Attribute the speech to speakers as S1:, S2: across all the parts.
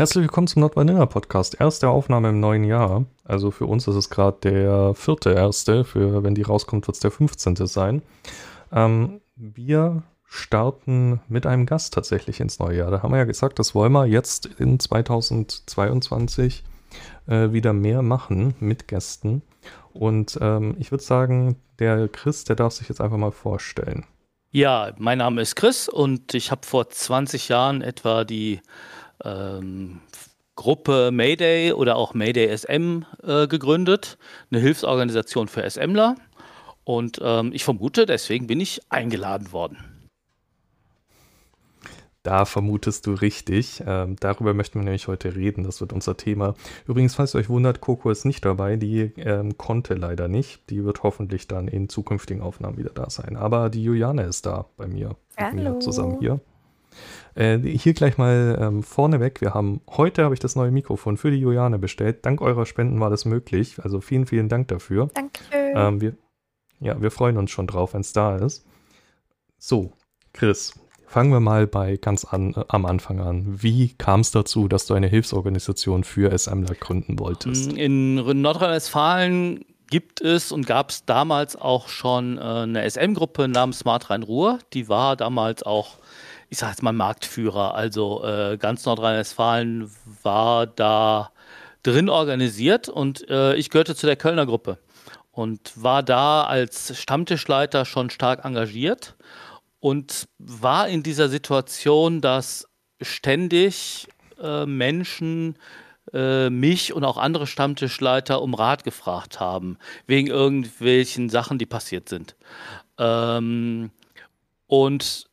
S1: Herzlich willkommen zum Not Vanilla Podcast. Erste Aufnahme im neuen Jahr. Also für uns ist es gerade der vierte erste. Für wenn die rauskommt, wird es der 15. sein. Ähm, wir starten mit einem Gast tatsächlich ins neue Jahr. Da haben wir ja gesagt, das wollen wir jetzt in 2022 äh, wieder mehr machen mit Gästen. Und ähm, ich würde sagen, der Chris, der darf sich jetzt einfach mal vorstellen.
S2: Ja, mein Name ist Chris und ich habe vor 20 Jahren etwa die ähm, Gruppe Mayday oder auch Mayday SM äh, gegründet, eine Hilfsorganisation für SMler. Und ähm, ich vermute, deswegen bin ich eingeladen worden.
S1: Da vermutest du richtig. Ähm, darüber möchten wir nämlich heute reden. Das wird unser Thema. Übrigens, falls ihr euch wundert, Coco ist nicht dabei. Die ähm, konnte leider nicht. Die wird hoffentlich dann in zukünftigen Aufnahmen wieder da sein. Aber die Juliane ist da bei mir. Hallo. Mit mir zusammen hier. Äh, hier gleich mal ähm, vorneweg. Wir haben heute habe ich das neue Mikrofon für die Juliane bestellt. Dank eurer Spenden war das möglich. Also vielen, vielen Dank dafür.
S3: Danke.
S1: Ähm, wir, ja, wir freuen uns schon drauf, wenn es da ist. So, Chris, Fangen wir mal bei ganz an, äh, am Anfang an. Wie kam es dazu, dass du eine Hilfsorganisation für SMler gründen wolltest?
S2: Mm, in Nordrhein-Westfalen gibt es und gab es damals auch schon äh, eine SM-Gruppe namens Smart Rhein-Ruhr. Die war damals auch, ich sage jetzt mal, Marktführer. Also äh, ganz Nordrhein-Westfalen war da drin organisiert und äh, ich gehörte zu der Kölner Gruppe und war da als Stammtischleiter schon stark engagiert und war in dieser Situation, dass ständig äh, Menschen äh, mich und auch andere Stammtischleiter um Rat gefragt haben, wegen irgendwelchen Sachen, die passiert sind. Ähm, und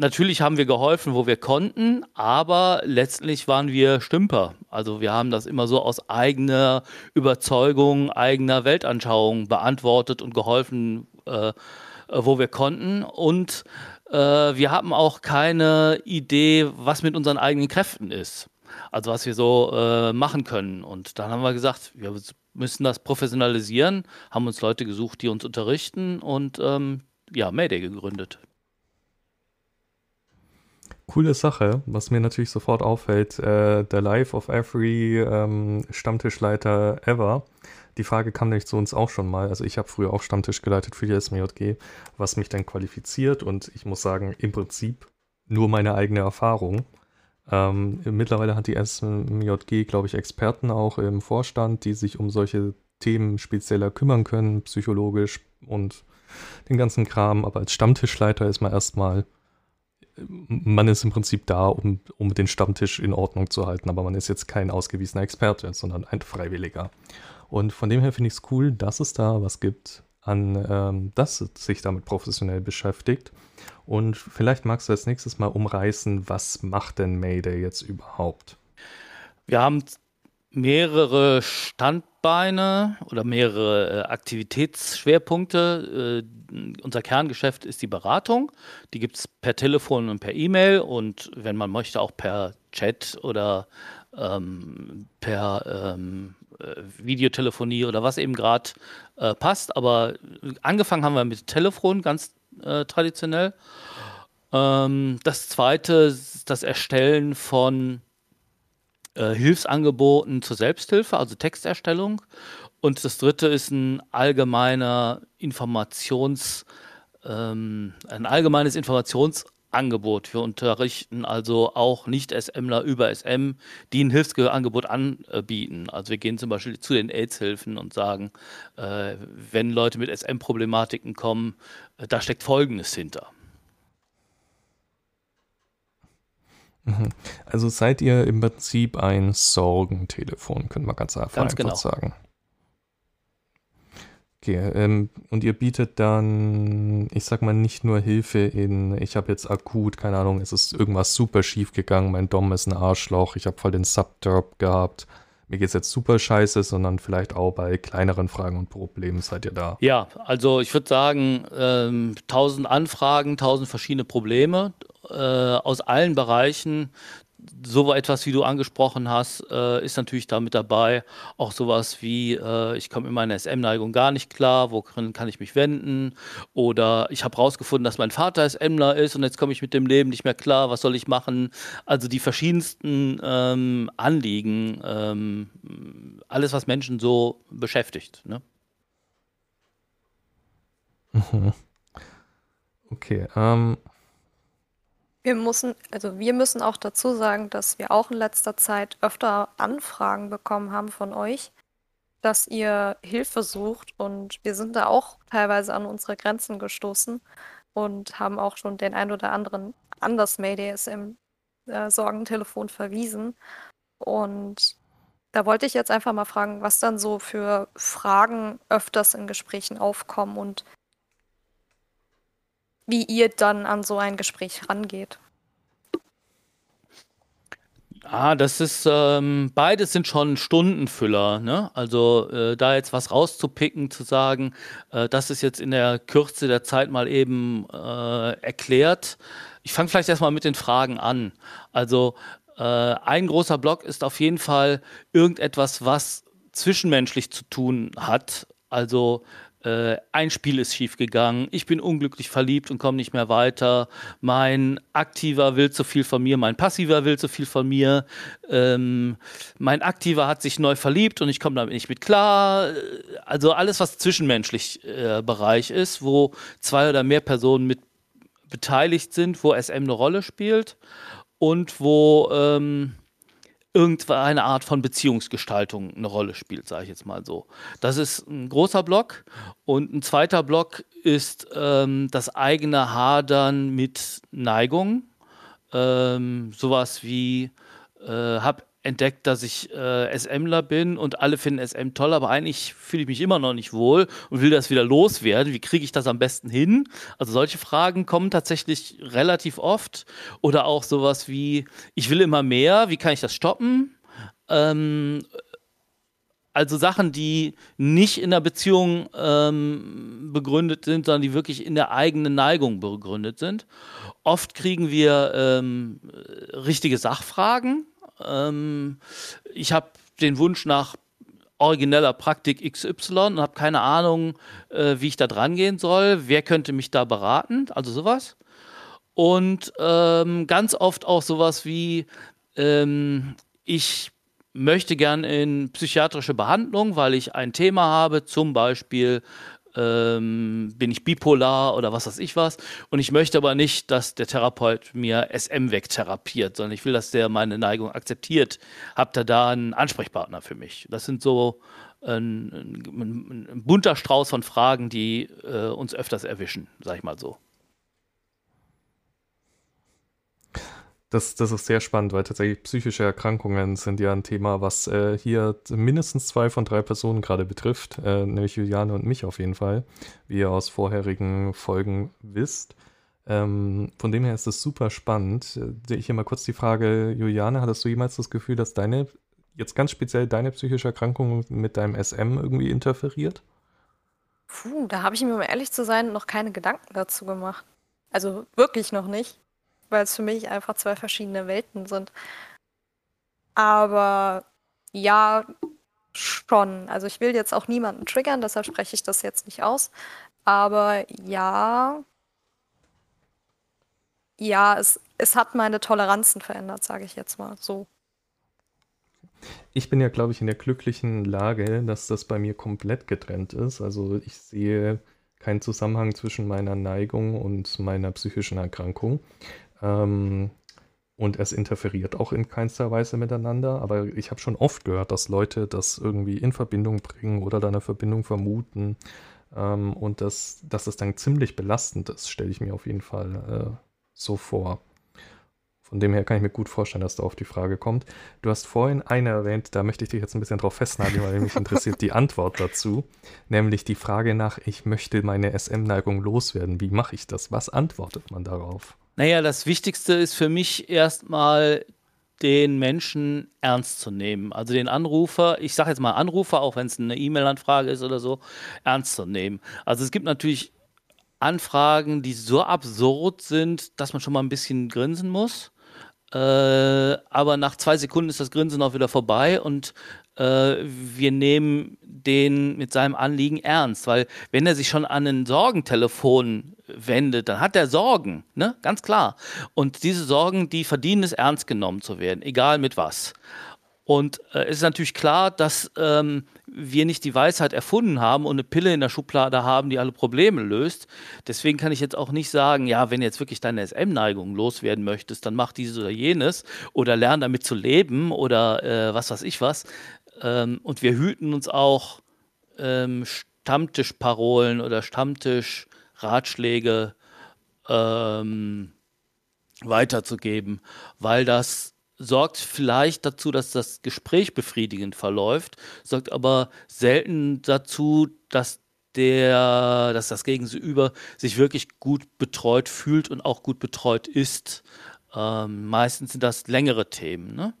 S2: natürlich haben wir geholfen, wo wir konnten, aber letztlich waren wir Stümper. Also wir haben das immer so aus eigener Überzeugung, eigener Weltanschauung beantwortet und geholfen. Äh, äh, wo wir konnten. Und äh, wir haben auch keine Idee, was mit unseren eigenen Kräften ist. Also was wir so äh, machen können. Und dann haben wir gesagt, wir müssen das professionalisieren, haben uns Leute gesucht, die uns unterrichten und ähm, ja, Mayday gegründet.
S1: Coole Sache, was mir natürlich sofort auffällt, äh, der Life of Every ähm, Stammtischleiter ever die Frage kam nämlich zu uns auch schon mal. Also ich habe früher auch Stammtisch geleitet für die SMJG, was mich dann qualifiziert und ich muss sagen, im Prinzip nur meine eigene Erfahrung. Ähm, mittlerweile hat die SMJG, glaube ich, Experten auch im Vorstand, die sich um solche Themen spezieller kümmern können, psychologisch und den ganzen Kram. Aber als Stammtischleiter ist man erstmal, man ist im Prinzip da, um, um den Stammtisch in Ordnung zu halten, aber man ist jetzt kein ausgewiesener Experte, sondern ein Freiwilliger. Und von dem her finde ich es cool, dass es da was gibt, an ähm, das sich damit professionell beschäftigt. Und vielleicht magst du als nächstes mal umreißen, was macht denn Mayday jetzt überhaupt?
S2: Wir haben mehrere Standbeine oder mehrere äh, Aktivitätsschwerpunkte. Äh, unser Kerngeschäft ist die Beratung. Die gibt es per Telefon und per E-Mail und wenn man möchte auch per Chat oder ähm, per ähm, äh, Videotelefonie oder was eben gerade äh, passt. Aber angefangen haben wir mit Telefon, ganz äh, traditionell. Ähm, das zweite ist das Erstellen von äh, Hilfsangeboten zur Selbsthilfe, also Texterstellung. Und das dritte ist ein allgemeiner Informations, ähm, ein allgemeines Informations Angebot. Wir unterrichten also auch Nicht-SMler über SM, die ein Hilfsangebot anbieten. Also wir gehen zum Beispiel zu den AIDS-Hilfen und sagen, äh, wenn Leute mit SM-Problematiken kommen, äh, da steckt Folgendes hinter.
S1: Mhm. Also seid ihr im Prinzip ein Sorgentelefon, können wir ganz einfach,
S2: ganz genau.
S1: sagen. Okay, ähm, und ihr bietet dann, ich sag mal, nicht nur Hilfe in, ich habe jetzt akut, keine Ahnung, es ist irgendwas super schief gegangen, mein Dom ist ein Arschloch, ich habe voll den Subderb gehabt, mir geht's jetzt super scheiße, sondern vielleicht auch bei kleineren Fragen und Problemen seid ihr da.
S2: Ja, also ich würde sagen, ähm, tausend Anfragen, tausend verschiedene Probleme äh, aus allen Bereichen so etwas, wie du angesprochen hast, äh, ist natürlich da mit dabei. Auch sowas wie, äh, ich komme in meiner SM-Neigung gar nicht klar, worin kann ich mich wenden? Oder ich habe herausgefunden, dass mein Vater SMler ist und jetzt komme ich mit dem Leben nicht mehr klar, was soll ich machen? Also die verschiedensten ähm, Anliegen, ähm, alles, was Menschen so beschäftigt. Ne?
S1: Okay, ähm,
S3: wir müssen, also wir müssen auch dazu sagen, dass wir auch in letzter Zeit öfter Anfragen bekommen haben von euch, dass ihr Hilfe sucht und wir sind da auch teilweise an unsere Grenzen gestoßen und haben auch schon den ein oder anderen an das May-DSM äh, Sorgentelefon verwiesen. Und da wollte ich jetzt einfach mal fragen, was dann so für Fragen öfters in Gesprächen aufkommen und wie ihr dann an so ein Gespräch rangeht.
S2: Ah, das ist, ähm, beides sind schon Stundenfüller, ne? Also äh, da jetzt was rauszupicken, zu sagen, äh, das ist jetzt in der Kürze der Zeit mal eben äh, erklärt. Ich fange vielleicht erstmal mit den Fragen an. Also äh, ein großer Block ist auf jeden Fall irgendetwas, was zwischenmenschlich zu tun hat. Also äh, ein Spiel ist schiefgegangen, ich bin unglücklich verliebt und komme nicht mehr weiter, mein Aktiver will zu viel von mir, mein Passiver will zu viel von mir, ähm, mein Aktiver hat sich neu verliebt und ich komme damit nicht mit klar. Also alles, was zwischenmenschlich äh, Bereich ist, wo zwei oder mehr Personen mit beteiligt sind, wo SM eine Rolle spielt und wo ähm, irgendeine Art von Beziehungsgestaltung eine Rolle spielt, sage ich jetzt mal so. Das ist ein großer Block. Und ein zweiter Block ist ähm, das eigene Hadern mit Neigung. Ähm, sowas wie, äh, habe entdeckt, dass ich äh, SMler bin und alle finden SM toll, aber eigentlich fühle ich mich immer noch nicht wohl und will das wieder loswerden. Wie kriege ich das am besten hin? Also solche Fragen kommen tatsächlich relativ oft. Oder auch sowas wie, ich will immer mehr, wie kann ich das stoppen? Ähm, also Sachen, die nicht in der Beziehung ähm, begründet sind, sondern die wirklich in der eigenen Neigung begründet sind. Oft kriegen wir ähm, richtige Sachfragen, ähm, ich habe den Wunsch nach origineller Praktik XY und habe keine Ahnung, äh, wie ich da dran gehen soll. Wer könnte mich da beraten? Also sowas. Und ähm, ganz oft auch sowas wie, ähm, ich möchte gern in psychiatrische Behandlung, weil ich ein Thema habe, zum Beispiel ähm, bin ich bipolar oder was weiß ich was. Und ich möchte aber nicht, dass der Therapeut mir SM wegtherapiert, sondern ich will, dass der meine Neigung akzeptiert. Habt ihr da einen Ansprechpartner für mich? Das sind so ein, ein, ein bunter Strauß von Fragen, die äh, uns öfters erwischen, sag ich mal so.
S1: Das, das ist sehr spannend, weil tatsächlich psychische Erkrankungen sind ja ein Thema, was äh, hier mindestens zwei von drei Personen gerade betrifft, äh, nämlich Juliane und mich auf jeden Fall, wie ihr aus vorherigen Folgen wisst. Ähm, von dem her ist es super spannend. Äh, ich hier mal kurz die Frage, Juliane, hattest du jemals das Gefühl, dass deine, jetzt ganz speziell deine psychische Erkrankung mit deinem SM irgendwie interferiert?
S3: Puh, da habe ich mir, um ehrlich zu sein, noch keine Gedanken dazu gemacht. Also wirklich noch nicht weil es für mich einfach zwei verschiedene Welten sind. Aber ja, schon. Also ich will jetzt auch niemanden triggern, deshalb spreche ich das jetzt nicht aus. Aber ja, ja, es, es hat meine Toleranzen verändert, sage ich jetzt mal so.
S1: Ich bin ja, glaube ich, in der glücklichen Lage, dass das bei mir komplett getrennt ist. Also ich sehe keinen Zusammenhang zwischen meiner Neigung und meiner psychischen Erkrankung. Ähm, und es interferiert auch in keinster Weise miteinander. Aber ich habe schon oft gehört, dass Leute das irgendwie in Verbindung bringen oder da eine Verbindung vermuten. Ähm, und dass, dass das dann ziemlich belastend ist, stelle ich mir auf jeden Fall äh, so vor. Von dem her kann ich mir gut vorstellen, dass da auf die Frage kommt. Du hast vorhin eine erwähnt, da möchte ich dich jetzt ein bisschen drauf festnageln, weil mich interessiert die Antwort dazu. Nämlich die Frage nach, ich möchte meine SM-Neigung loswerden. Wie mache ich das? Was antwortet man darauf?
S2: Naja, das Wichtigste ist für mich erstmal den Menschen ernst zu nehmen. Also den Anrufer, ich sage jetzt mal Anrufer, auch wenn es eine E-Mail-Anfrage ist oder so, ernst zu nehmen. Also es gibt natürlich Anfragen, die so absurd sind, dass man schon mal ein bisschen grinsen muss. Äh, aber nach zwei Sekunden ist das Grinsen auch wieder vorbei und äh, wir nehmen den mit seinem Anliegen ernst, weil wenn er sich schon an ein Sorgentelefon wendet, dann hat er Sorgen, ne? Ganz klar. Und diese Sorgen, die verdienen es, ernst genommen zu werden, egal mit was. Und äh, es ist natürlich klar, dass ähm, wir nicht die Weisheit erfunden haben und eine Pille in der Schublade haben, die alle Probleme löst. Deswegen kann ich jetzt auch nicht sagen, ja, wenn du jetzt wirklich deine SM-Neigung loswerden möchtest, dann mach dieses oder jenes oder lern damit zu leben oder äh, was weiß ich was. Ähm, und wir hüten uns auch ähm, Stammtischparolen oder Stammtischratschläge ähm, weiterzugeben, weil das sorgt vielleicht dazu, dass das Gespräch befriedigend verläuft, sorgt aber selten dazu, dass der, dass das Gegenüber sich wirklich gut betreut fühlt und auch gut betreut ist. Ähm, meistens sind das längere Themen. Ne?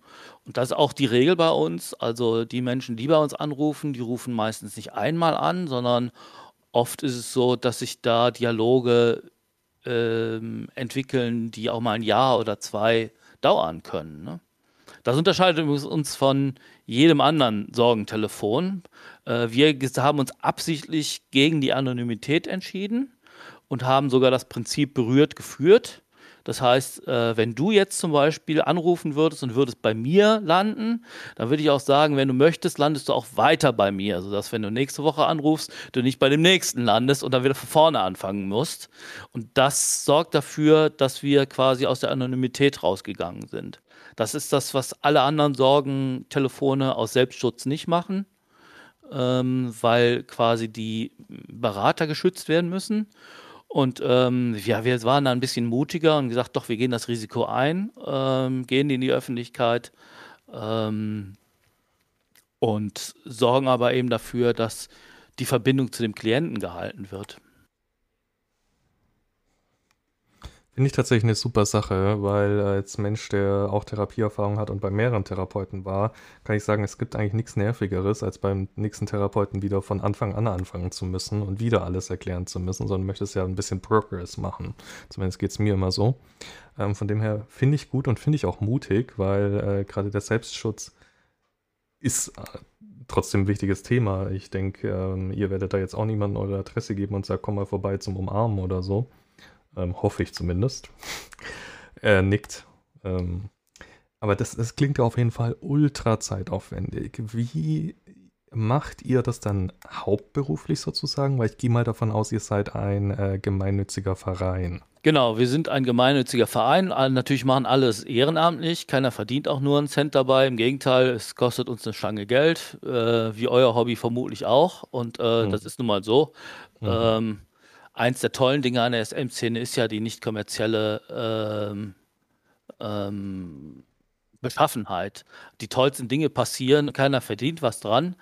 S2: Und das ist auch die Regel bei uns. Also die Menschen, die bei uns anrufen, die rufen meistens nicht einmal an, sondern oft ist es so, dass sich da Dialoge ähm, entwickeln, die auch mal ein Jahr oder zwei dauern können. Ne? Das unterscheidet uns von jedem anderen Sorgentelefon. Äh, wir haben uns absichtlich gegen die Anonymität entschieden und haben sogar das Prinzip berührt geführt. Das heißt, äh, wenn du jetzt zum Beispiel anrufen würdest und würdest bei mir landen, dann würde ich auch sagen, wenn du möchtest, landest du auch weiter bei mir, sodass wenn du nächste Woche anrufst, du nicht bei dem nächsten landest und dann wieder von vorne anfangen musst. Und das sorgt dafür, dass wir quasi aus der Anonymität rausgegangen sind. Das ist das, was alle anderen Sorgentelefone aus Selbstschutz nicht machen, ähm, weil quasi die Berater geschützt werden müssen. Und ähm, ja, wir waren da ein bisschen mutiger und gesagt, doch, wir gehen das Risiko ein, ähm, gehen in die Öffentlichkeit ähm, und sorgen aber eben dafür, dass die Verbindung zu dem Klienten gehalten wird.
S1: Finde ich tatsächlich eine super Sache, weil als Mensch, der auch Therapieerfahrung hat und bei mehreren Therapeuten war, kann ich sagen, es gibt eigentlich nichts Nervigeres, als beim nächsten Therapeuten wieder von Anfang an anfangen zu müssen und wieder alles erklären zu müssen, sondern möchtest ja ein bisschen Progress machen. Zumindest geht es mir immer so. Ähm, von dem her finde ich gut und finde ich auch mutig, weil äh, gerade der Selbstschutz ist äh, trotzdem ein wichtiges Thema. Ich denke, ähm, ihr werdet da jetzt auch niemandem eure Adresse geben und sagt, komm mal vorbei zum Umarmen oder so. Ähm, hoffe ich zumindest. er nickt. Ähm, aber das, das klingt ja auf jeden Fall ultra zeitaufwendig. Wie macht ihr das dann hauptberuflich sozusagen? Weil ich gehe mal davon aus, ihr seid ein äh, gemeinnütziger Verein.
S2: Genau, wir sind ein gemeinnütziger Verein. Natürlich machen alles ehrenamtlich. Keiner verdient auch nur einen Cent dabei. Im Gegenteil, es kostet uns eine Stange Geld, äh, wie euer Hobby vermutlich auch. Und äh, hm. das ist nun mal so. Mhm. Ähm, eins der tollen Dinge an der SM-Szene ist ja die nicht kommerzielle ähm, ähm, Beschaffenheit. Die tollsten Dinge passieren, keiner verdient was dran,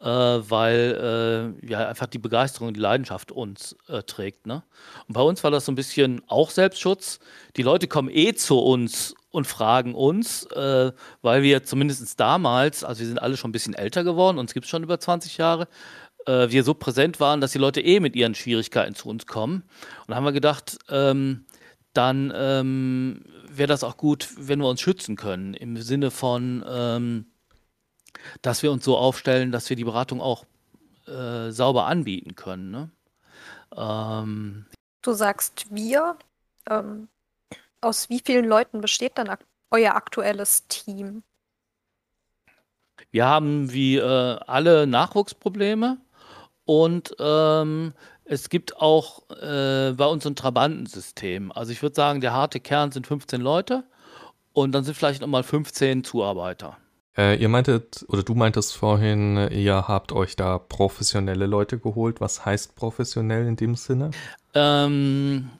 S2: äh, weil äh, ja einfach die Begeisterung und die Leidenschaft uns äh, trägt. Ne? Und bei uns war das so ein bisschen auch Selbstschutz. Die Leute kommen eh zu uns und fragen uns, äh, weil wir zumindest damals, also wir sind alle schon ein bisschen älter geworden, uns gibt es schon über 20 Jahre, äh, wir so präsent waren, dass die Leute eh mit ihren Schwierigkeiten zu uns kommen. Und da haben wir gedacht, ähm, dann ähm, wäre das auch gut, wenn wir uns schützen können, im Sinne von, ähm, dass wir uns so aufstellen, dass wir die Beratung auch äh, sauber anbieten können. Ne?
S3: Ähm, du sagst wir. Ähm, aus wie vielen Leuten besteht dann ak euer aktuelles Team?
S2: Wir haben wie äh, alle Nachwuchsprobleme. Und ähm, es gibt auch äh, bei uns ein Trabantensystem. Also ich würde sagen, der harte Kern sind 15 Leute und dann sind vielleicht nochmal 15 Zuarbeiter.
S1: Äh, ihr meintet, oder du meintest vorhin, ihr habt euch da professionelle Leute geholt. Was heißt professionell in dem Sinne? Ähm,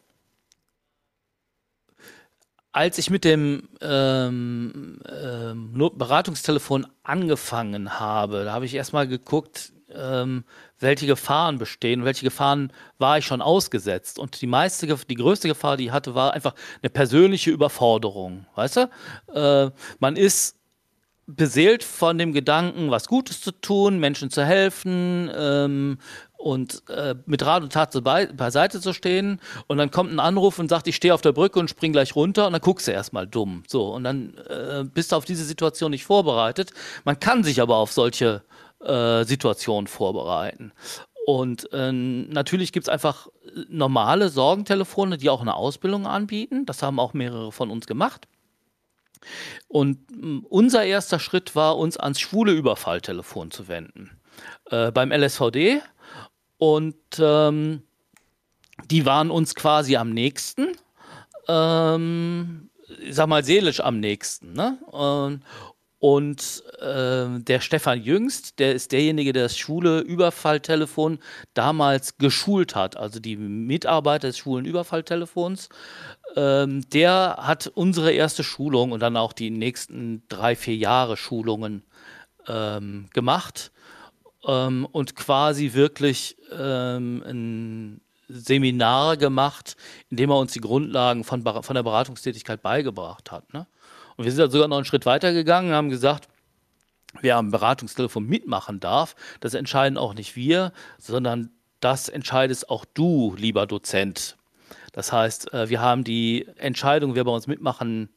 S2: als ich mit dem ähm, ähm, Beratungstelefon angefangen habe, da habe ich erstmal geguckt, ähm, welche Gefahren bestehen, welche Gefahren war ich schon ausgesetzt. Und die meiste, die größte Gefahr, die ich hatte, war einfach eine persönliche Überforderung. Weißt du? Äh, man ist beseelt von dem Gedanken, was Gutes zu tun, Menschen zu helfen ähm, und äh, mit Rat und Tat bei, beiseite zu stehen. Und dann kommt ein Anruf und sagt, ich stehe auf der Brücke und spring gleich runter und dann guckst du erstmal dumm. So, und dann äh, bist du auf diese Situation nicht vorbereitet. Man kann sich aber auf solche äh, Situationen vorbereiten. Und äh, natürlich gibt es einfach normale Sorgentelefone, die auch eine Ausbildung anbieten. Das haben auch mehrere von uns gemacht. Und unser erster Schritt war, uns ans schwule Überfalltelefon zu wenden. Äh, beim LSVD. Und ähm, die waren uns quasi am nächsten. Ähm, ich sag mal, seelisch am nächsten. Ne? Und, äh, der Stefan Jüngst, der ist derjenige, der das schwule Überfalltelefon damals geschult hat, also die Mitarbeiter des schwulen Überfalltelefons. Ähm, der hat unsere erste Schulung und dann auch die nächsten drei, vier Jahre Schulungen ähm, gemacht ähm, und quasi wirklich ähm, ein Seminar gemacht, in dem er uns die Grundlagen von, von der Beratungstätigkeit beigebracht hat. Ne? Und wir sind da sogar noch einen Schritt weiter gegangen und haben gesagt, wer am Beratungstelefon mitmachen darf, das entscheiden auch nicht wir, sondern das entscheidest auch du, lieber Dozent. Das heißt, äh, wir haben die Entscheidung, wer bei uns mitmachen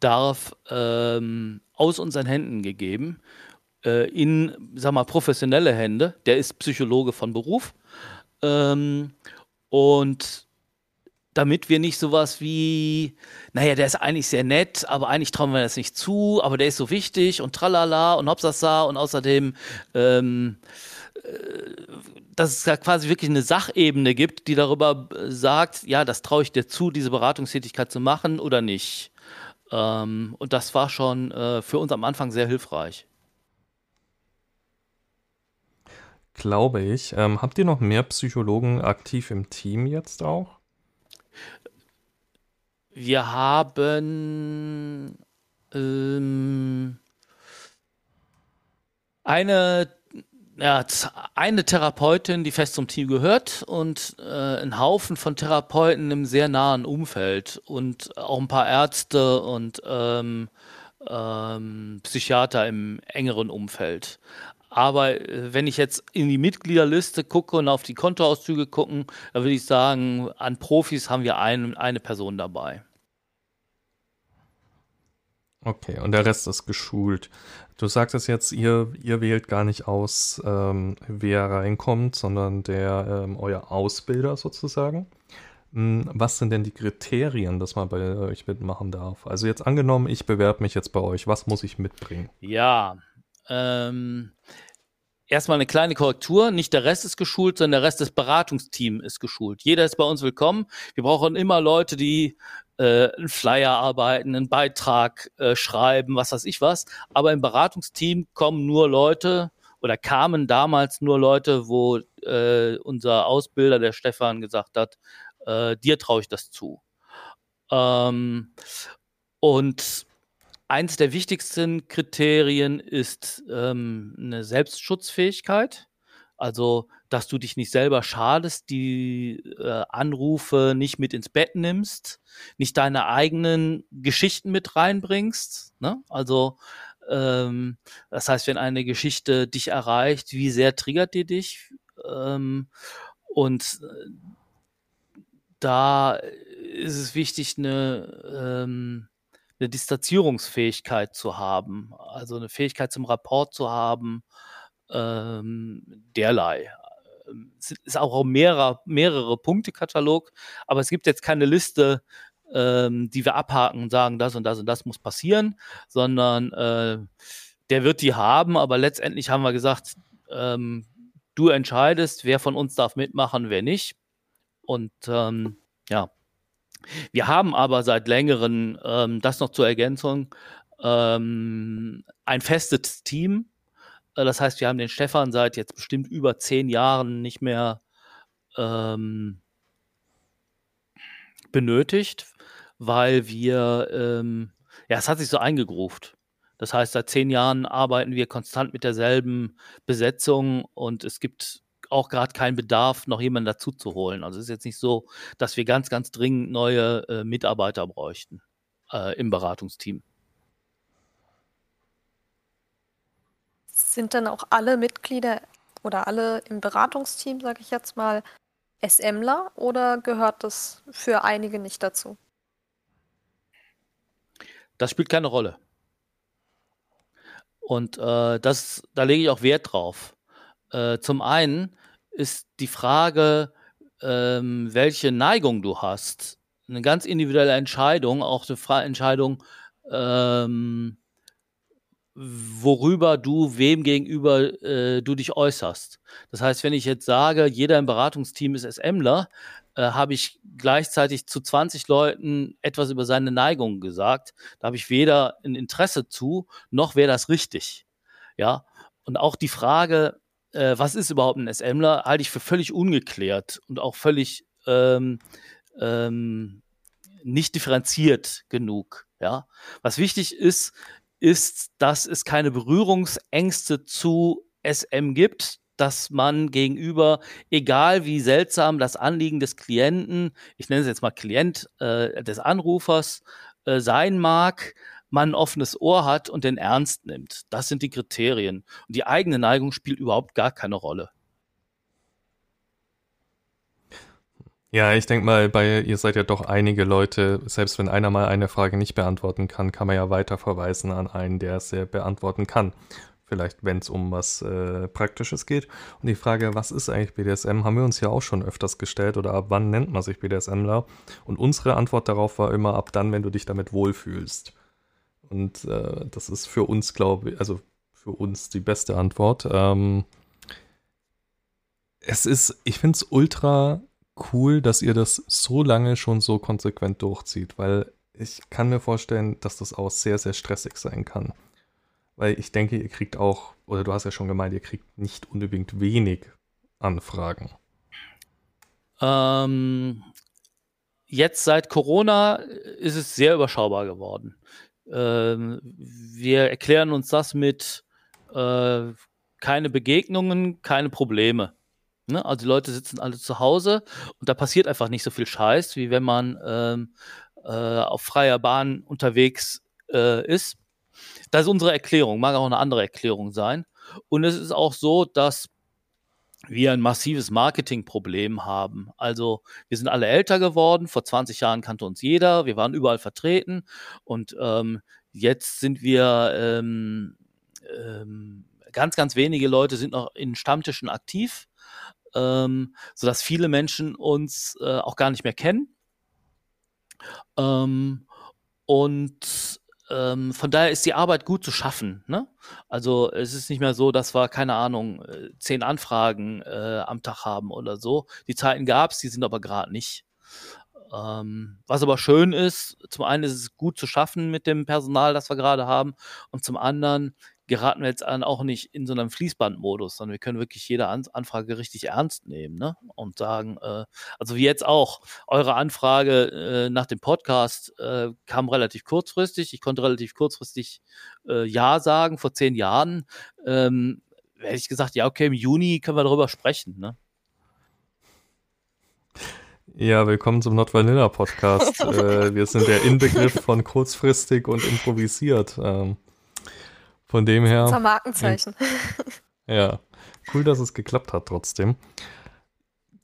S2: darf, ähm, aus unseren Händen gegeben, äh, in, sag mal, professionelle Hände. Der ist Psychologe von Beruf. Ähm, und damit wir nicht sowas wie, naja, der ist eigentlich sehr nett, aber eigentlich trauen wir das nicht zu, aber der ist so wichtig und tralala und hopsasa und außerdem, ähm, äh, dass es da quasi wirklich eine Sachebene gibt, die darüber sagt, ja, das traue ich dir zu, diese Beratungstätigkeit zu machen oder nicht. Ähm, und das war schon äh, für uns am Anfang sehr hilfreich.
S1: Glaube ich. Ähm, habt ihr noch mehr Psychologen aktiv im Team jetzt auch?
S2: Wir haben ähm, eine, ja, eine Therapeutin, die fest zum Team gehört und äh, einen Haufen von Therapeuten im sehr nahen Umfeld und auch ein paar Ärzte und ähm, ähm, Psychiater im engeren Umfeld. Aber äh, wenn ich jetzt in die Mitgliederliste gucke und auf die Kontoauszüge gucken, da würde ich sagen, an Profis haben wir ein, eine Person dabei.
S1: Okay, und der Rest ist geschult. Du sagtest jetzt, ihr, ihr wählt gar nicht aus, ähm, wer reinkommt, sondern der ähm, euer Ausbilder sozusagen. Hm, was sind denn die Kriterien, dass man bei euch mitmachen darf? Also jetzt angenommen, ich bewerbe mich jetzt bei euch, was muss ich mitbringen?
S2: Ja, ähm, erstmal eine kleine Korrektur. Nicht der Rest ist geschult, sondern der Rest des Beratungsteams ist geschult. Jeder ist bei uns willkommen. Wir brauchen immer Leute, die äh, einen Flyer arbeiten, einen Beitrag äh, schreiben, was weiß ich was. Aber im Beratungsteam kommen nur Leute oder kamen damals nur Leute, wo äh, unser Ausbilder, der Stefan, gesagt hat, äh, dir traue ich das zu. Ähm, und eins der wichtigsten Kriterien ist ähm, eine Selbstschutzfähigkeit. Also, dass du dich nicht selber schadest, die äh, Anrufe nicht mit ins Bett nimmst, nicht deine eigenen Geschichten mit reinbringst. Ne? Also, ähm, das heißt, wenn eine Geschichte dich erreicht, wie sehr triggert die dich? Ähm, und äh, da ist es wichtig, eine ähm, eine Distanzierungsfähigkeit zu haben, also eine Fähigkeit zum Rapport zu haben, ähm, derlei. Ähm, es ist auch mehrere, mehrere Punkte-Katalog, aber es gibt jetzt keine Liste, ähm, die wir abhaken und sagen, das und das und das muss passieren, sondern äh, der wird die haben, aber letztendlich haben wir gesagt, ähm, du entscheidest, wer von uns darf mitmachen, wer nicht. Und ähm, ja, wir haben aber seit längerem, ähm, das noch zur Ergänzung, ähm, ein festes Team. Äh, das heißt, wir haben den Stefan seit jetzt bestimmt über zehn Jahren nicht mehr ähm, benötigt, weil wir, ähm, ja, es hat sich so eingegruft. Das heißt, seit zehn Jahren arbeiten wir konstant mit derselben Besetzung und es gibt auch gerade keinen Bedarf, noch jemanden dazu zu holen. Also es ist jetzt nicht so, dass wir ganz, ganz dringend neue äh, Mitarbeiter bräuchten äh, im Beratungsteam.
S3: Sind dann auch alle Mitglieder oder alle im Beratungsteam, sage ich jetzt mal, SMler oder gehört das für einige nicht dazu?
S2: Das spielt keine Rolle. Und äh, das, da lege ich auch Wert drauf. Äh, zum einen ist die Frage, ähm, welche Neigung du hast, eine ganz individuelle Entscheidung, auch eine freie Entscheidung, ähm, worüber du wem gegenüber äh, du dich äußerst. Das heißt, wenn ich jetzt sage, jeder im Beratungsteam ist SMler, äh, habe ich gleichzeitig zu 20 Leuten etwas über seine Neigungen gesagt. Da habe ich weder ein Interesse zu, noch wäre das richtig. Ja. Und auch die Frage, äh, was ist überhaupt ein SMler, halte ich für völlig ungeklärt und auch völlig ähm, ähm, nicht differenziert genug. Ja. Was wichtig ist, ist, dass es keine Berührungsängste zu SM gibt, dass man gegenüber, egal wie seltsam das Anliegen des Klienten, ich nenne es jetzt mal Klient äh, des Anrufers, äh, sein mag, man ein offenes Ohr hat und den ernst nimmt. Das sind die Kriterien. Und die eigene Neigung spielt überhaupt gar keine Rolle.
S1: Ja, ich denke mal, bei ihr seid ja doch einige Leute, selbst wenn einer mal eine Frage nicht beantworten kann, kann man ja weiter verweisen an einen, der es ja beantworten kann. Vielleicht, wenn es um was äh, Praktisches geht. Und die Frage, was ist eigentlich BDSM, haben wir uns ja auch schon öfters gestellt oder ab wann nennt man sich BDSMler? Und unsere Antwort darauf war immer ab dann, wenn du dich damit wohlfühlst. Und äh, das ist für uns, glaube ich, also für uns die beste Antwort. Ähm, es ist, ich finde es ultra cool, dass ihr das so lange schon so konsequent durchzieht, weil ich kann mir vorstellen, dass das auch sehr, sehr stressig sein kann. Weil ich denke, ihr kriegt auch, oder du hast ja schon gemeint, ihr kriegt nicht unbedingt wenig Anfragen.
S2: Ähm, jetzt seit Corona ist es sehr überschaubar geworden. Ähm, wir erklären uns das mit äh, keine Begegnungen, keine Probleme. Ne? Also die Leute sitzen alle zu Hause und da passiert einfach nicht so viel Scheiß, wie wenn man ähm, äh, auf freier Bahn unterwegs äh, ist. Das ist unsere Erklärung, mag auch eine andere Erklärung sein. Und es ist auch so, dass wir ein massives Marketingproblem haben. Also wir sind alle älter geworden, vor 20 Jahren kannte uns jeder, wir waren überall vertreten und ähm, jetzt sind wir ähm, ähm, ganz, ganz wenige Leute sind noch in Stammtischen aktiv ähm, sodass viele Menschen uns äh, auch gar nicht mehr kennen. Ähm, und ähm, von daher ist die Arbeit gut zu schaffen. Ne? Also es ist nicht mehr so, dass wir, keine Ahnung, äh, zehn Anfragen äh, am Tag haben oder so. Die Zeiten gab es, die sind aber gerade nicht. Ähm, was aber schön ist, zum einen ist es gut zu schaffen mit dem Personal, das wir gerade haben, und zum anderen geraten wir jetzt auch nicht in so einem Fließbandmodus, sondern wir können wirklich jede An Anfrage richtig ernst nehmen ne? und sagen, äh, also wie jetzt auch, eure Anfrage äh, nach dem Podcast äh, kam relativ kurzfristig. Ich konnte relativ kurzfristig äh, Ja sagen, vor zehn Jahren. Ähm, hätte ich gesagt, ja, okay, im Juni können wir darüber sprechen. Ne?
S1: Ja, willkommen zum Not Vanilla Podcast. äh, wir sind der Inbegriff von kurzfristig und improvisiert. Ähm, von dem her.
S3: Unser Markenzeichen.
S1: Ja, cool, dass es geklappt hat trotzdem.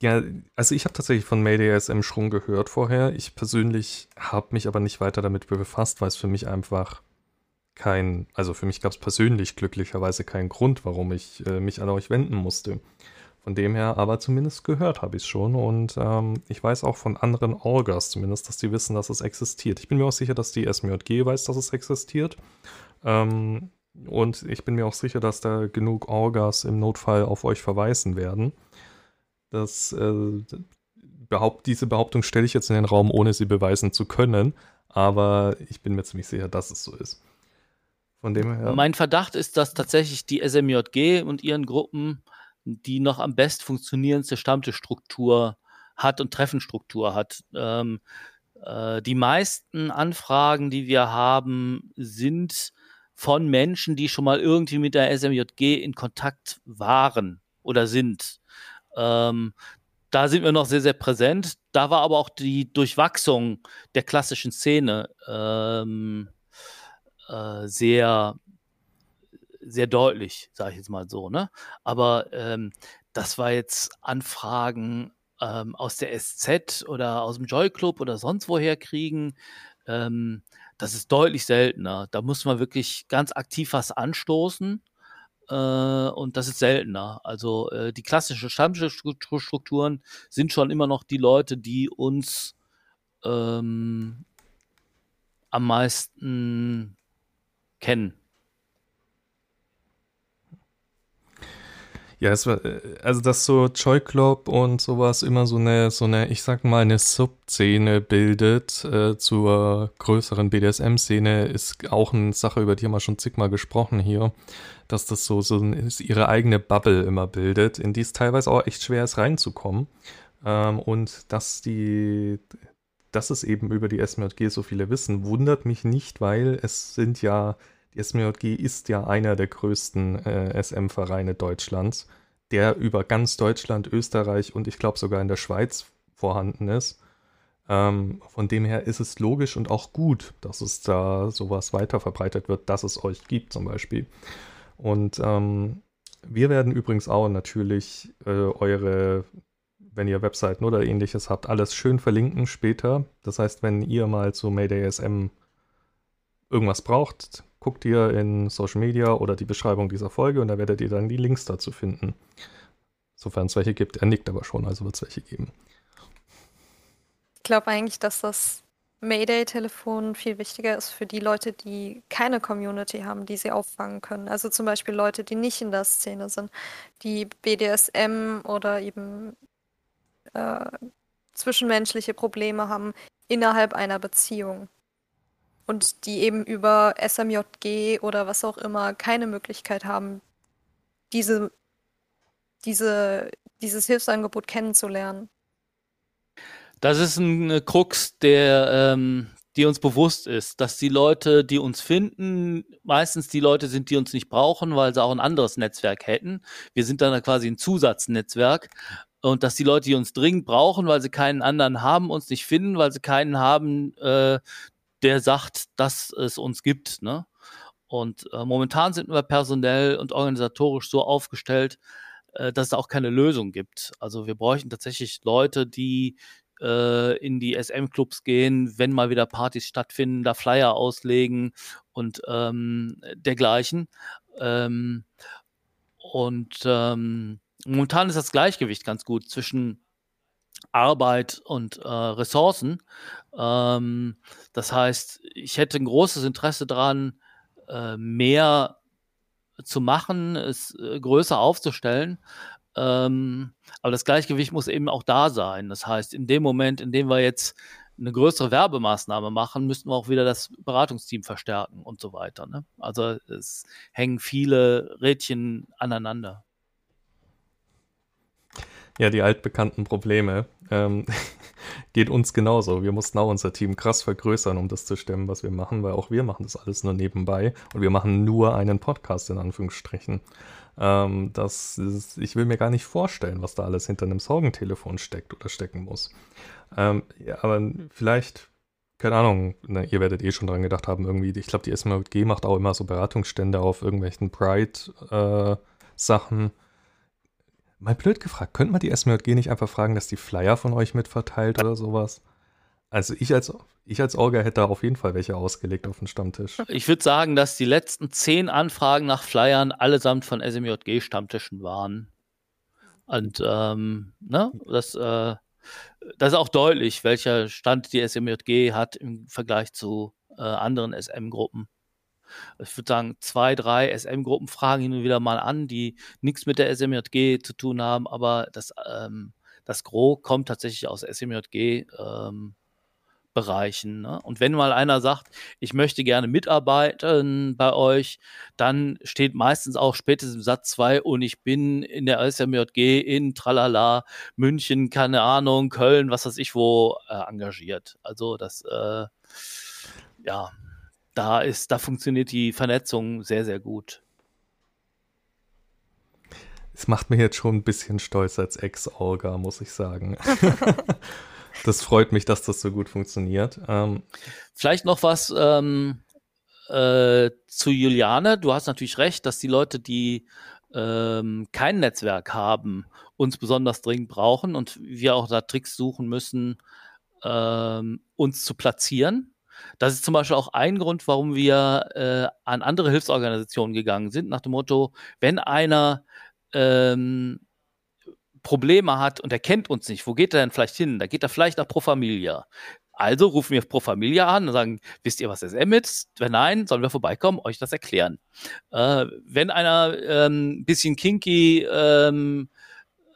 S1: Ja, also ich habe tatsächlich von Mayday SM schon gehört vorher. Ich persönlich habe mich aber nicht weiter damit befasst, weil es für mich einfach kein, also für mich gab es persönlich glücklicherweise keinen Grund, warum ich äh, mich an euch wenden musste. Von dem her, aber zumindest gehört habe ich es schon und ähm, ich weiß auch von anderen Orgas zumindest, dass die wissen, dass es existiert. Ich bin mir auch sicher, dass die SMJG weiß, dass es existiert. Ähm, und ich bin mir auch sicher, dass da genug Orgas im Notfall auf euch verweisen werden. Das, äh, behaupt, diese Behauptung stelle ich jetzt in den Raum, ohne sie beweisen zu können. Aber ich bin mir ziemlich sicher, dass es so ist.
S2: Von dem her. Mein Verdacht ist, dass tatsächlich die SMJG und ihren Gruppen die noch am best funktionierendste Stammtischstruktur hat und Treffenstruktur hat. Ähm, äh, die meisten Anfragen, die wir haben, sind von Menschen, die schon mal irgendwie mit der SMJG in Kontakt waren oder sind. Ähm, da sind wir noch sehr, sehr präsent. Da war aber auch die Durchwachsung der klassischen Szene ähm, äh, sehr, sehr deutlich, sage ich jetzt mal so. Ne? Aber ähm, das war jetzt Anfragen ähm, aus der SZ oder aus dem Joy Club oder sonst woher kriegen. Ähm, das ist deutlich seltener. Da muss man wirklich ganz aktiv was anstoßen. Äh, und das ist seltener. Also äh, die klassischen Stammtischstrukturen sind schon immer noch die Leute, die uns ähm, am meisten kennen.
S1: Ja, es war, äh, also dass so Joy Club und sowas immer so eine, so eine, ich sag mal, eine Subszene bildet äh, zur größeren BDSM-Szene, ist auch eine Sache, über die haben wir schon zigmal gesprochen hier, dass das so, so ihre eigene Bubble immer bildet, in die es teilweise auch echt schwer ist reinzukommen. Ähm, und dass die, dass es eben über die SMJG so viele wissen, wundert mich nicht, weil es sind ja die SMJG ist ja einer der größten äh, SM-Vereine Deutschlands, der über ganz Deutschland, Österreich und ich glaube sogar in der Schweiz vorhanden ist. Ähm, von dem her ist es logisch und auch gut, dass es da sowas weiter verbreitet wird, dass es euch gibt zum Beispiel. Und ähm, wir werden übrigens auch natürlich äh, eure, wenn ihr Webseiten oder ähnliches habt, alles schön verlinken später. Das heißt, wenn ihr mal zu Mayday SM irgendwas braucht, guckt ihr in Social Media oder die Beschreibung dieser Folge und da werdet ihr dann die Links dazu finden. Sofern es welche gibt. Er nickt aber schon, also wird es welche geben.
S3: Ich glaube eigentlich, dass das Mayday-Telefon viel wichtiger ist für die Leute, die keine Community haben, die sie auffangen können. Also zum Beispiel Leute, die nicht in der Szene sind, die BDSM oder eben äh, zwischenmenschliche Probleme haben innerhalb einer Beziehung und die eben über SMJG oder was auch immer keine Möglichkeit haben, diese, diese, dieses Hilfsangebot kennenzulernen.
S2: Das ist ein Krux, der, ähm, die uns bewusst ist, dass die Leute, die uns finden, meistens die Leute sind, die uns nicht brauchen, weil sie auch ein anderes Netzwerk hätten. Wir sind dann quasi ein Zusatznetzwerk. Und dass die Leute, die uns dringend brauchen, weil sie keinen anderen haben, uns nicht finden, weil sie keinen haben, äh, der sagt, dass es uns gibt. Ne? Und äh, momentan sind wir personell und organisatorisch so aufgestellt, äh, dass es auch keine Lösung gibt. Also wir bräuchten tatsächlich Leute, die äh, in die SM-Clubs gehen, wenn mal wieder Partys stattfinden, da Flyer auslegen und ähm, dergleichen. Ähm, und ähm, momentan ist das Gleichgewicht ganz gut zwischen Arbeit und äh, Ressourcen. Ähm, das heißt, ich hätte ein großes Interesse daran, äh, mehr zu machen, es äh, größer aufzustellen. Ähm, aber das Gleichgewicht muss eben auch da sein. Das heißt, in dem Moment, in dem wir jetzt eine größere Werbemaßnahme machen, müssten wir auch wieder das Beratungsteam verstärken und so weiter. Ne? Also es hängen viele Rädchen aneinander.
S1: Ja, die altbekannten Probleme. Ähm, geht uns genauso. Wir mussten auch unser Team krass vergrößern, um das zu stemmen, was wir machen, weil auch wir machen das alles nur nebenbei und wir machen nur einen Podcast in Anführungsstrichen. Ähm, das ist, ich will mir gar nicht vorstellen, was da alles hinter einem Sorgentelefon steckt oder stecken muss. Ähm, ja, aber vielleicht, keine Ahnung, na, ihr werdet eh schon dran gedacht haben, irgendwie, ich glaube, die SMG macht auch immer so Beratungsstände auf irgendwelchen Pride-Sachen. Äh, Mal blöd gefragt, könnte man die SMJG nicht einfach fragen, dass die Flyer von euch mitverteilt oder sowas? Also ich als, ich als Orga hätte da auf jeden Fall welche ausgelegt auf den Stammtisch.
S2: Ich würde sagen, dass die letzten zehn Anfragen nach Flyern allesamt von SMJG-Stammtischen waren. Und ähm, ne, das, äh, das ist auch deutlich, welcher Stand die SMJG hat im Vergleich zu äh, anderen SM-Gruppen ich würde sagen, zwei, drei SM-Gruppen fragen hin und wieder mal an, die nichts mit der SMJG zu tun haben, aber das, ähm, das Gros kommt tatsächlich aus SMJG. Ähm, Bereichen. Ne? Und wenn mal einer sagt, ich möchte gerne mitarbeiten bei euch, dann steht meistens auch spätestens im Satz 2 und ich bin in der SMJG in Tralala, München, keine Ahnung, Köln, was weiß ich wo, äh, engagiert. Also das, äh, ja, da ist, da funktioniert die Vernetzung sehr, sehr gut.
S1: Es macht mich jetzt schon ein bisschen stolz als Ex-Orga, muss ich sagen. das freut mich, dass das so gut funktioniert. Ähm,
S2: Vielleicht noch was, ähm, äh, zu Juliane, du hast natürlich recht, dass die Leute, die ähm, kein Netzwerk haben, uns besonders dringend brauchen und wir auch da Tricks suchen müssen, ähm, uns zu platzieren. Das ist zum Beispiel auch ein Grund, warum wir äh, an andere Hilfsorganisationen gegangen sind, nach dem Motto, wenn einer ähm, Probleme hat und er kennt uns nicht, wo geht er denn vielleicht hin? Da geht er vielleicht nach Pro Familia. Also rufen wir Pro Familia an und sagen, wisst ihr, was SM ist? Wenn nein, sollen wir vorbeikommen, euch das erklären. Äh, wenn einer ähm, bisschen kinky ähm,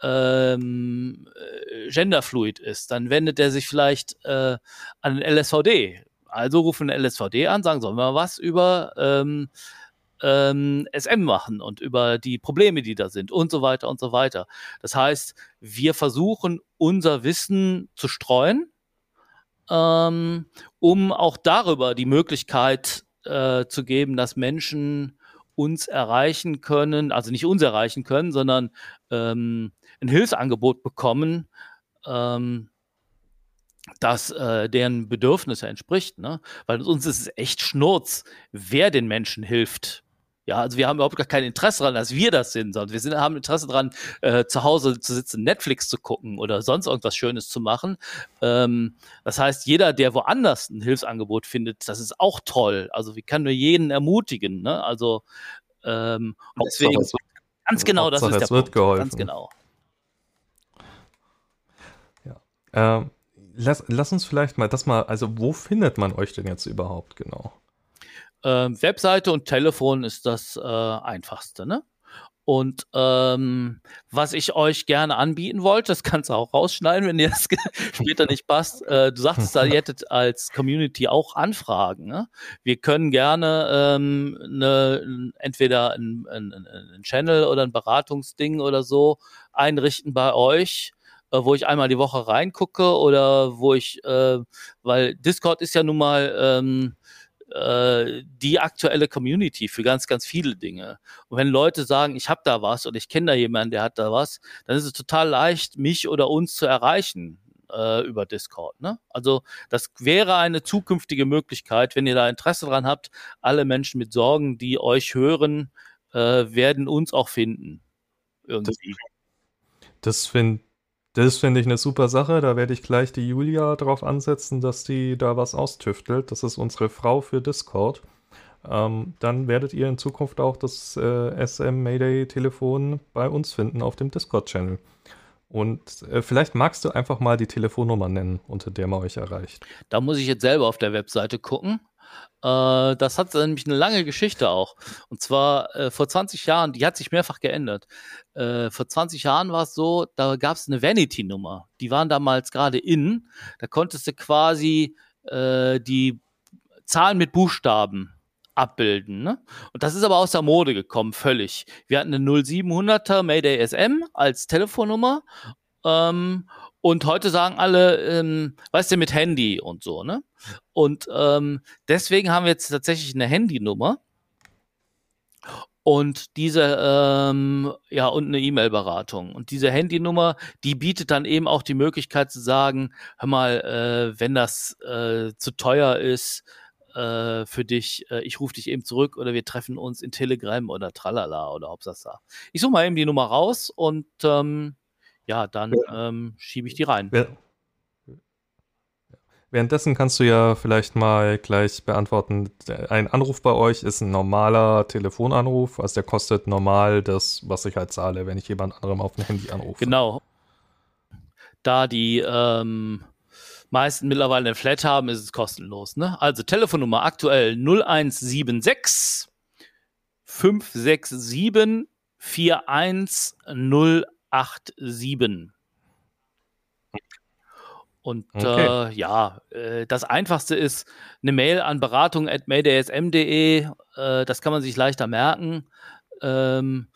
S2: ähm, äh, genderfluid ist, dann wendet er sich vielleicht äh, an den LSVD. Also rufen den LSVD an, sagen, sollen wir was über ähm, ähm, SM machen und über die Probleme, die da sind und so weiter und so weiter. Das heißt, wir versuchen unser Wissen zu streuen, ähm, um auch darüber die Möglichkeit äh, zu geben, dass Menschen uns erreichen können, also nicht uns erreichen können, sondern ähm, ein Hilfsangebot bekommen, ähm, das äh, deren Bedürfnisse entspricht. Ne? Weil uns ist es echt Schnurz, wer den Menschen hilft. Ja, also wir haben überhaupt gar kein Interesse daran, dass wir das sind, sondern wir sind, haben Interesse daran, äh, zu Hause zu sitzen, Netflix zu gucken oder sonst irgendwas Schönes zu machen. Ähm, das heißt, jeder, der woanders ein Hilfsangebot findet, das ist auch toll. Also wir können nur jeden ermutigen. Ne? Also ähm, deswegen
S1: es,
S2: ganz genau, das ist der
S1: Punkt. Geholfen.
S2: Ganz genau.
S1: Ja. Ähm, lass, lass uns vielleicht mal das mal, also wo findet man euch denn jetzt überhaupt genau?
S2: Ähm, Webseite und Telefon ist das äh, einfachste, ne? Und ähm, was ich euch gerne anbieten wollte, das kannst du auch rausschneiden, wenn dir das später nicht passt. Äh, du sagtest, ihr hättet als Community auch Anfragen. Ne? Wir können gerne ähm, ne, entweder ein, ein, ein Channel oder ein Beratungsding oder so einrichten bei euch wo ich einmal die Woche reingucke oder wo ich, äh, weil Discord ist ja nun mal ähm, äh, die aktuelle Community für ganz, ganz viele Dinge. Und wenn Leute sagen, ich habe da was oder ich kenne da jemanden, der hat da was, dann ist es total leicht, mich oder uns zu erreichen äh, über Discord. Ne? Also das wäre eine zukünftige Möglichkeit, wenn ihr da Interesse dran habt. Alle Menschen mit Sorgen, die euch hören, äh, werden uns auch finden.
S1: Irgendwie. Das, das finde das finde ich eine super Sache. Da werde ich gleich die Julia drauf ansetzen, dass die da was austüftelt. Das ist unsere Frau für Discord. Ähm, dann werdet ihr in Zukunft auch das äh, SM Mayday Telefon bei uns finden auf dem Discord-Channel. Und äh, vielleicht magst du einfach mal die Telefonnummer nennen, unter der man euch erreicht.
S2: Da muss ich jetzt selber auf der Webseite gucken. Äh, das hat nämlich eine lange Geschichte auch. Und zwar äh, vor 20 Jahren, die hat sich mehrfach geändert. Äh, vor 20 Jahren war es so, da gab es eine Vanity-Nummer. Die waren damals gerade in. Da konntest du quasi äh, die Zahlen mit Buchstaben abbilden. Ne? Und das ist aber aus der Mode gekommen, völlig. Wir hatten eine 0700er Mayday SM als Telefonnummer. Ähm, und heute sagen alle, ähm, weißt du, mit Handy und so, ne? Und ähm, deswegen haben wir jetzt tatsächlich eine Handynummer. Und diese, ähm, ja, und eine E-Mail-Beratung. Und diese Handynummer, die bietet dann eben auch die Möglichkeit zu sagen, hör mal, äh, wenn das äh, zu teuer ist äh, für dich, äh, ich rufe dich eben zurück oder wir treffen uns in Telegram oder Tralala oder Hopsasa. Ich suche mal eben die Nummer raus und ähm, ja, dann ähm, schiebe ich die rein.
S1: Währenddessen kannst du ja vielleicht mal gleich beantworten, ein Anruf bei euch ist ein normaler Telefonanruf, also der kostet normal das, was ich halt zahle, wenn ich jemand anderem auf dem Handy anrufe.
S2: Genau. Da die ähm, meisten mittlerweile eine Flat haben, ist es kostenlos. Ne? Also Telefonnummer aktuell 0176 567 4108 87. Und okay. äh, ja, äh, das einfachste ist eine Mail an beratung.maydaysm.de, äh, das kann man sich leichter merken. Ähm,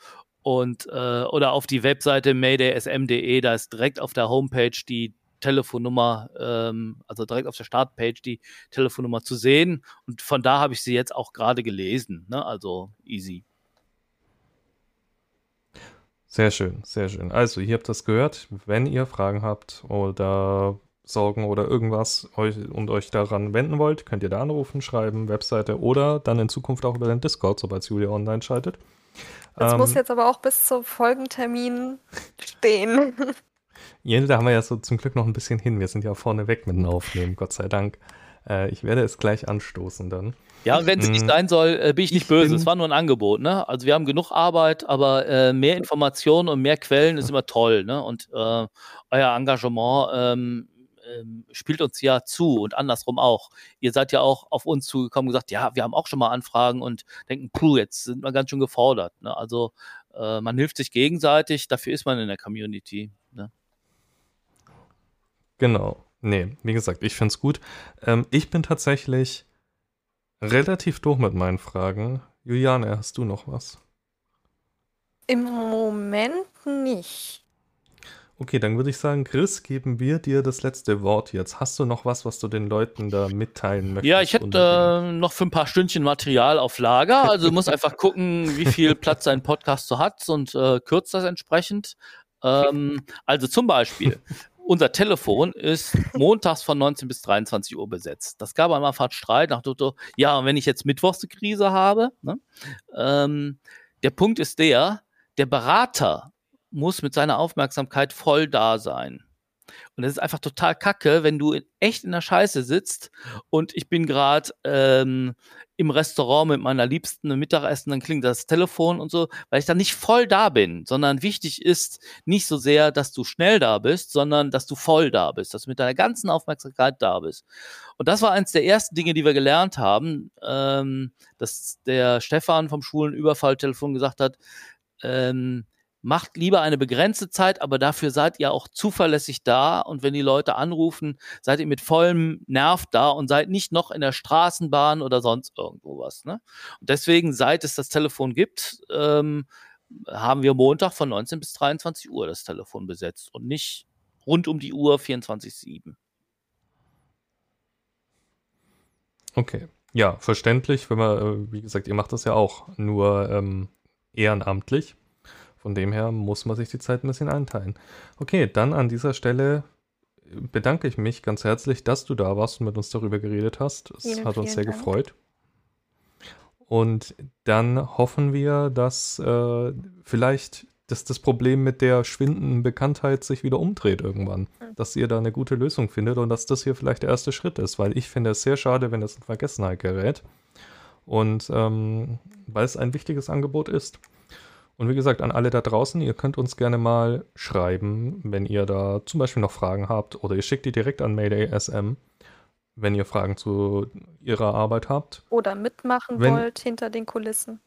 S2: und äh, oder auf die Webseite maydaysm.de, da ist direkt auf der Homepage die Telefonnummer, ähm, also direkt auf der Startpage die Telefonnummer zu sehen. Und von da habe ich sie jetzt auch gerade gelesen. Ne? Also easy.
S1: Sehr schön, sehr schön. Also, ihr habt das gehört. Wenn ihr Fragen habt oder Sorgen oder irgendwas euch und euch daran wenden wollt, könnt ihr da anrufen, schreiben, Webseite oder dann in Zukunft auch über den Discord, sobald Julia online schaltet.
S3: Das ähm, muss jetzt aber auch bis zum Folgentermin stehen.
S1: Ja, da haben wir ja so zum Glück noch ein bisschen hin. Wir sind ja vorne weg mit dem Aufnehmen, Gott sei Dank. Äh, ich werde es gleich anstoßen dann.
S2: Ja, wenn es nicht hm. sein soll, äh, bin ich nicht ich böse. Es war nur ein Angebot, ne? Also wir haben genug Arbeit, aber äh, mehr Informationen und mehr Quellen ist immer toll, ne? Und äh, euer Engagement ähm, ähm, spielt uns ja zu und andersrum auch. Ihr seid ja auch auf uns zugekommen und gesagt, ja, wir haben auch schon mal Anfragen und denken, puh, jetzt sind wir ganz schön gefordert. Ne? Also äh, man hilft sich gegenseitig, dafür ist man in der Community. Ne?
S1: Genau. Nee, wie gesagt, ich finde es gut. Ähm, ich bin tatsächlich relativ durch mit meinen Fragen. Juliane, hast du noch was?
S3: Im Moment nicht.
S1: Okay, dann würde ich sagen, Chris, geben wir dir das letzte Wort jetzt. Hast du noch was, was du den Leuten da mitteilen möchtest?
S2: Ja, ich hätte äh, noch für ein paar Stündchen Material auf Lager. Also muss einfach gucken, wie viel Platz sein Podcast so hat und äh, kürzt das entsprechend. Ähm, also zum Beispiel, unser Telefon ist montags von 19 bis 23 Uhr besetzt. Das gab einmal fast Streit nach Dotto, ja, und wenn ich jetzt Mittwochs eine Krise habe, ne? ähm, der Punkt ist der, der Berater muss mit seiner Aufmerksamkeit voll da sein. Und das ist einfach total kacke, wenn du echt in der Scheiße sitzt und ich bin gerade ähm, im Restaurant mit meiner Liebsten im Mittagessen, dann klingt das Telefon und so, weil ich dann nicht voll da bin, sondern wichtig ist nicht so sehr, dass du schnell da bist, sondern dass du voll da bist, dass du mit deiner ganzen Aufmerksamkeit da bist. Und das war eins der ersten Dinge, die wir gelernt haben, ähm, dass der Stefan vom Schulenüberfalltelefon gesagt hat, ähm, macht lieber eine begrenzte Zeit, aber dafür seid ihr auch zuverlässig da und wenn die Leute anrufen, seid ihr mit vollem Nerv da und seid nicht noch in der Straßenbahn oder sonst irgendwo was. Ne? Und deswegen, seit es das Telefon gibt, ähm, haben wir Montag von 19 bis 23 Uhr das Telefon besetzt und nicht rund um die Uhr 24-7.
S1: Okay. Ja, verständlich, wenn man, äh, wie gesagt, ihr macht das ja auch nur ähm, ehrenamtlich. Von dem her muss man sich die Zeit ein bisschen einteilen. Okay, dann an dieser Stelle bedanke ich mich ganz herzlich, dass du da warst und mit uns darüber geredet hast. Es vielen, hat uns sehr Dank. gefreut. Und dann hoffen wir, dass äh, vielleicht dass das Problem mit der schwindenden Bekanntheit sich wieder umdreht irgendwann. Dass ihr da eine gute Lösung findet und dass das hier vielleicht der erste Schritt ist, weil ich finde es sehr schade, wenn das in Vergessenheit gerät. Und ähm, weil es ein wichtiges Angebot ist. Und wie gesagt, an alle da draußen, ihr könnt uns gerne mal schreiben, wenn ihr da zum Beispiel noch Fragen habt oder ihr schickt die direkt an Mayday SM, wenn ihr Fragen zu ihrer Arbeit habt.
S3: Oder mitmachen wenn, wollt hinter den Kulissen.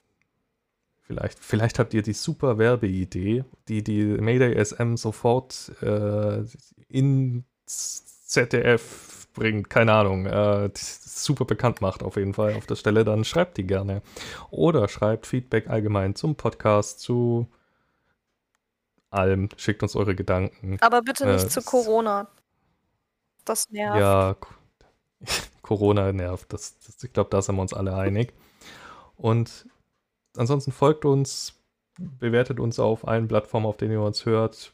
S1: Vielleicht, vielleicht habt ihr die super Werbeidee, die die Mayday SM sofort äh, ins ZDF bringt, keine Ahnung, äh, super bekannt macht auf jeden Fall auf der Stelle, dann schreibt die gerne. Oder schreibt Feedback allgemein zum Podcast, zu allem, schickt uns eure Gedanken.
S3: Aber bitte nicht äh, zu Corona. Das nervt.
S1: Ja, Corona nervt. Das, das ich glaube, da sind wir uns alle einig. Und ansonsten folgt uns, bewertet uns auf allen Plattformen, auf denen ihr uns hört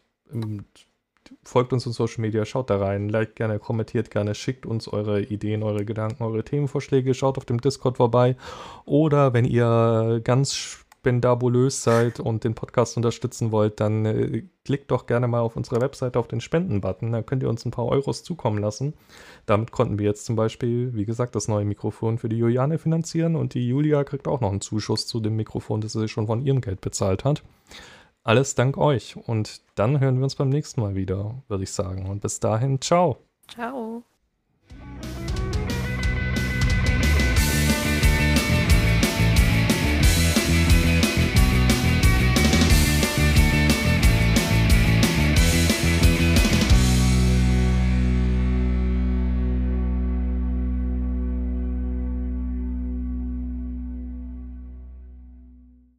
S1: folgt uns in Social Media, schaut da rein, liked gerne, kommentiert gerne, schickt uns eure Ideen, eure Gedanken, eure Themenvorschläge, schaut auf dem Discord vorbei. Oder wenn ihr ganz spendabulös seid und den Podcast unterstützen wollt, dann äh, klickt doch gerne mal auf unsere Webseite auf den Spenden-Button. Da könnt ihr uns ein paar Euros zukommen lassen. Damit konnten wir jetzt zum Beispiel, wie gesagt, das neue Mikrofon für die Juliane finanzieren und die Julia kriegt auch noch einen Zuschuss zu dem Mikrofon, das sie schon von ihrem Geld bezahlt hat. Alles dank euch. Und dann hören wir uns beim nächsten Mal wieder, würde ich sagen. Und bis dahin, ciao.
S3: Ciao.